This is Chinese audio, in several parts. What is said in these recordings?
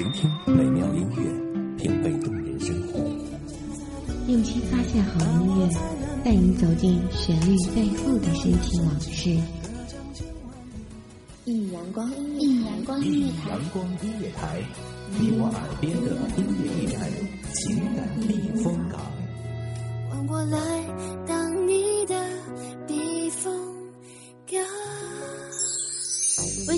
聆听美妙音乐，品味动人生活，用心发现好音乐，带你走进旋律背后的深情往事。一阳光，一阳光音乐台，阳光音乐台，你我耳边的音乐驿站，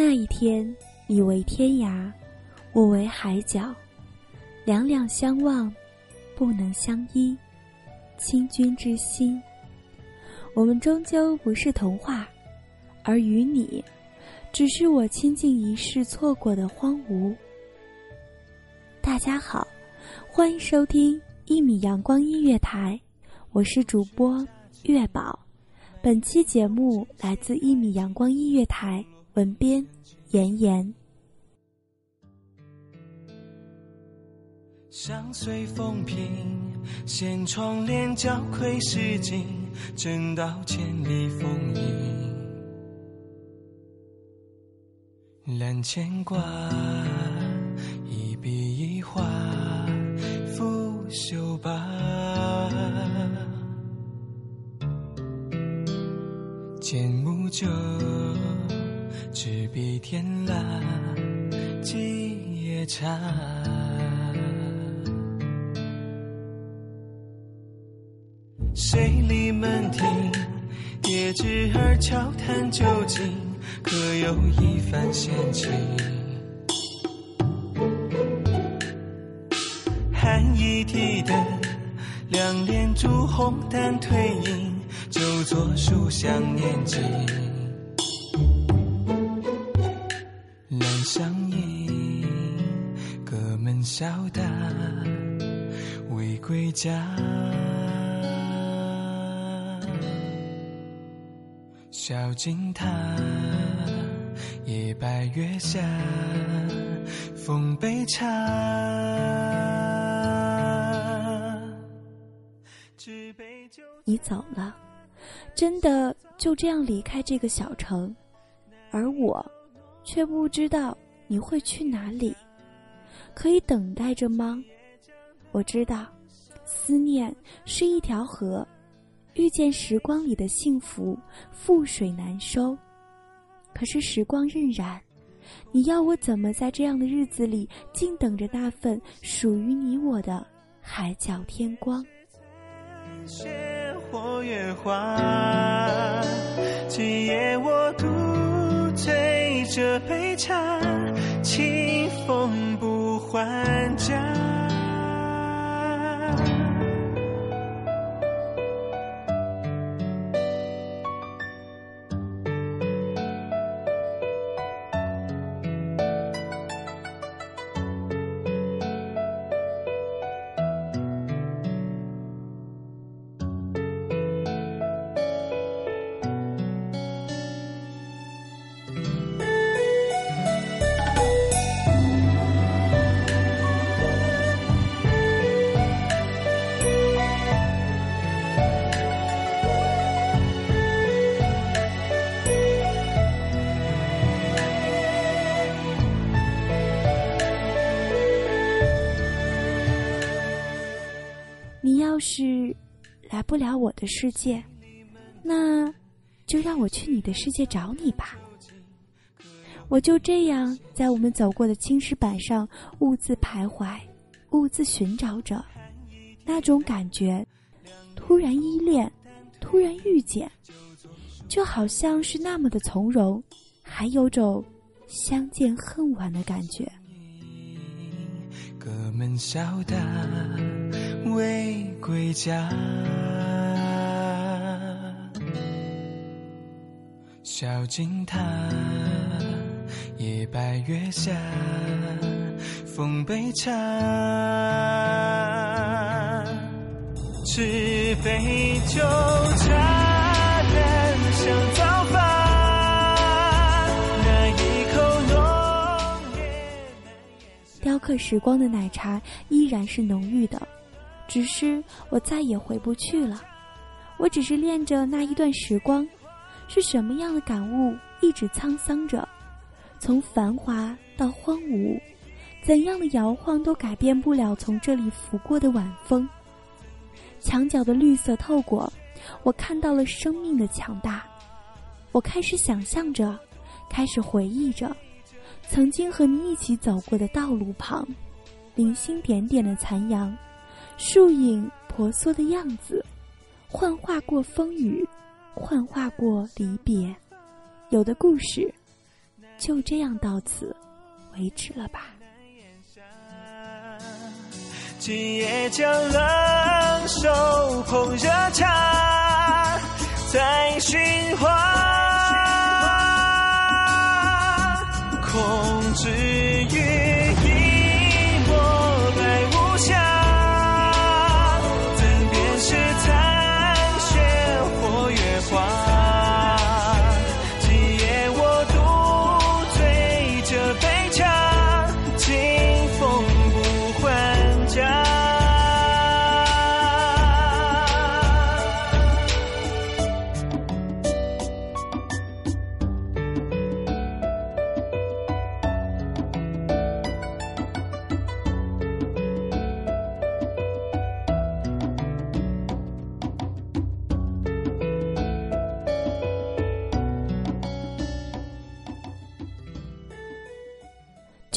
那一天，你为天涯，我为海角，两两相望，不能相依。倾君之心，我们终究不是童话，而与你，只是我倾尽一世错过的荒芜。大家好，欢迎收听一米阳光音乐台，我是主播月宝。本期节目来自一米阳光音乐台。文编：妍妍。相随风平，掀窗帘，交愧诗经，正道千里风影。揽牵挂，一笔一画，拂袖罢。剑木酒。执笔天蜡，几夜茶。水里门庭，叠纸儿悄谈究竟，可有一番闲情？寒衣提灯，两帘烛红淡褪影，就坐书香念经。笑答，未归家。小径塔，夜白月下，风杯茶。你走了，真的就这样离开这个小城，而我。却不知道你会去哪里，可以等待着吗？我知道，思念是一条河，遇见时光里的幸福，覆水难收。可是时光荏苒，你要我怎么在这样的日子里，静等着那份属于你我的海角天光？今夜我独醉。这杯茶，清风不还家。来不了我的世界，那就让我去你的世界找你吧。我就这样在我们走过的青石板上兀自徘徊，兀自寻找着那种感觉，突然依恋，突然遇见，就好像是那么的从容，还有种相见恨晚的感觉。哥们笑打未归家，小径塔，夜白月下，奉杯茶，纸杯酒茶，淡香早发，那一口浓烈雕刻时光的奶茶依然是浓郁的，只是我再也回不去了。我只是恋着那一段时光，是什么样的感悟一直沧桑着，从繁华到荒芜，怎样的摇晃都改变不了从这里拂过的晚风。墙角的绿色透过，我看到了生命的强大。我开始想象着，开始回忆着。曾经和你一起走过的道路旁，零星点点的残阳，树影婆娑的样子，幻化过风雨，幻化过离别。有的故事，就这样到此为止了吧。今夜将冷手捧热茶，在寻花，空知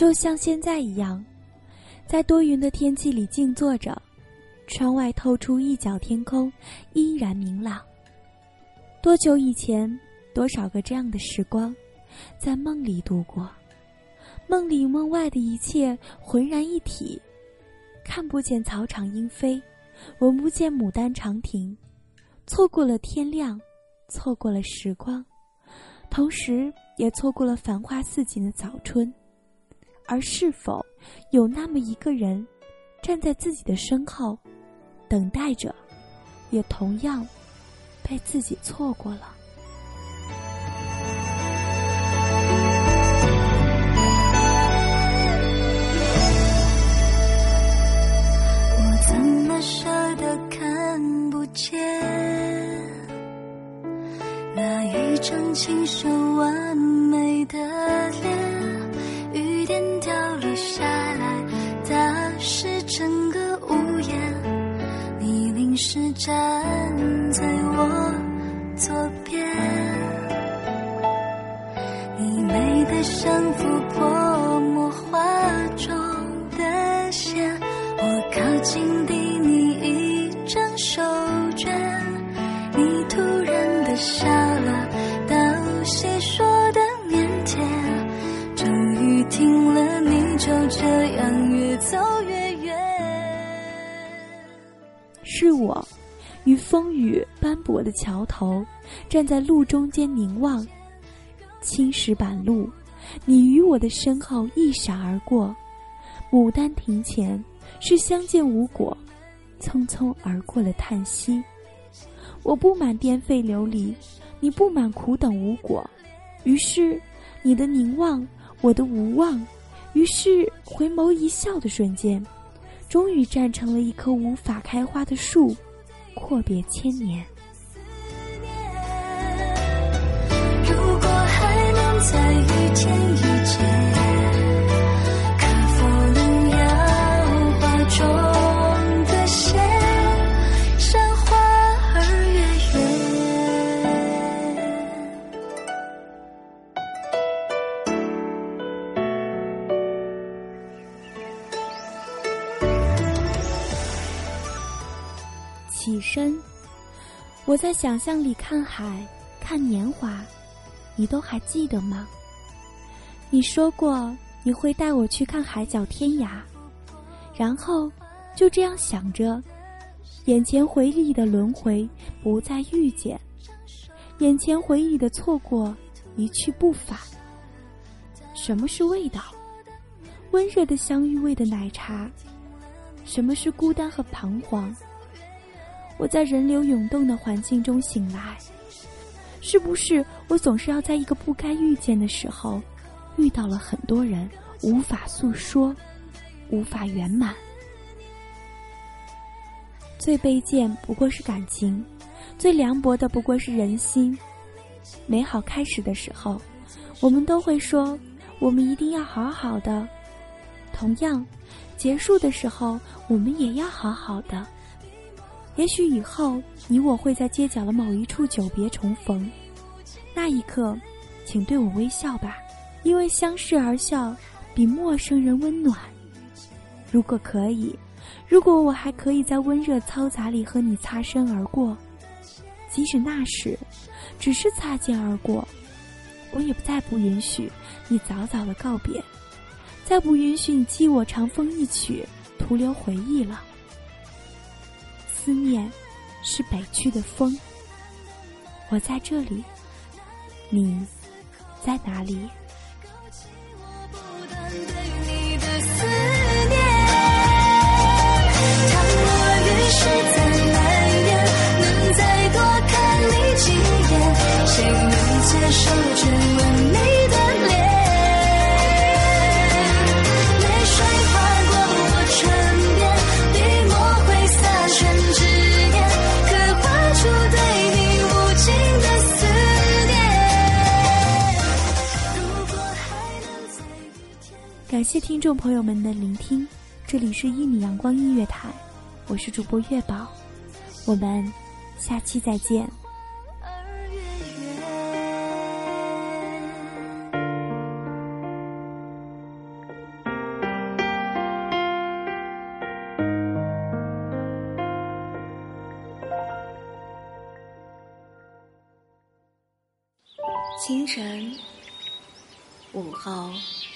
就像现在一样，在多云的天气里静坐着，窗外透出一角天空，依然明朗。多久以前，多少个这样的时光，在梦里度过，梦里梦外的一切浑然一体，看不见草场莺飞，闻不见牡丹长亭，错过了天亮，错过了时光，同时也错过了繁花似锦的早春。而是否有那么一个人，站在自己的身后，等待着，也同样被自己错过了？我怎么舍得看不见那一张清秀完美的脸？是站在我左边，你美得像幅泼墨画中的线。我靠近递你一张手绢，你突然的笑了，到谁说的腼腆，终于听了，你就这样越走越是我，于风雨斑驳的桥头，站在路中间凝望。青石板路，你与我的身后一闪而过。牡丹亭前，是相见无果，匆匆而过的叹息。我不满颠沛流离，你不满苦等无果，于是你的凝望，我的无望，于是回眸一笑的瞬间。终于站成了一棵无法开花的树，阔别千年。如果还能再我在想象里看海，看年华，你都还记得吗？你说过你会带我去看海角天涯，然后就这样想着，眼前回忆的轮回不再遇见，眼前回忆的错过一去不返。什么是味道？温热的香芋味的奶茶。什么是孤单和彷徨？我在人流涌动的环境中醒来，是不是我总是要在一个不该遇见的时候？遇到了很多人，无法诉说，无法圆满。最卑贱不过是感情，最凉薄的不过是人心。美好开始的时候，我们都会说我们一定要好好的；同样，结束的时候，我们也要好好的。也许以后你我会在街角的某一处久别重逢，那一刻，请对我微笑吧。因为相视而笑，比陌生人温暖。如果可以，如果我还可以在温热嘈杂里和你擦身而过，即使那时只是擦肩而过，我也不再不允许你早早的告别，再不允许你记我长风一曲，徒留回忆了。思念是北去的风，我在这里，你在哪里？感谢听众朋友们的聆听，这里是一米阳光音乐台，我是主播月宝，我们下期再见。清晨，午后。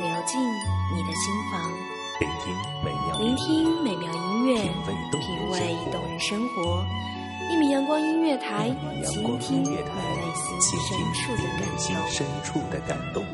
流进你的心房。聆听美妙，聆听美妙音乐，品味动人生活。一米阳光音乐台，倾听你内心深处的感动。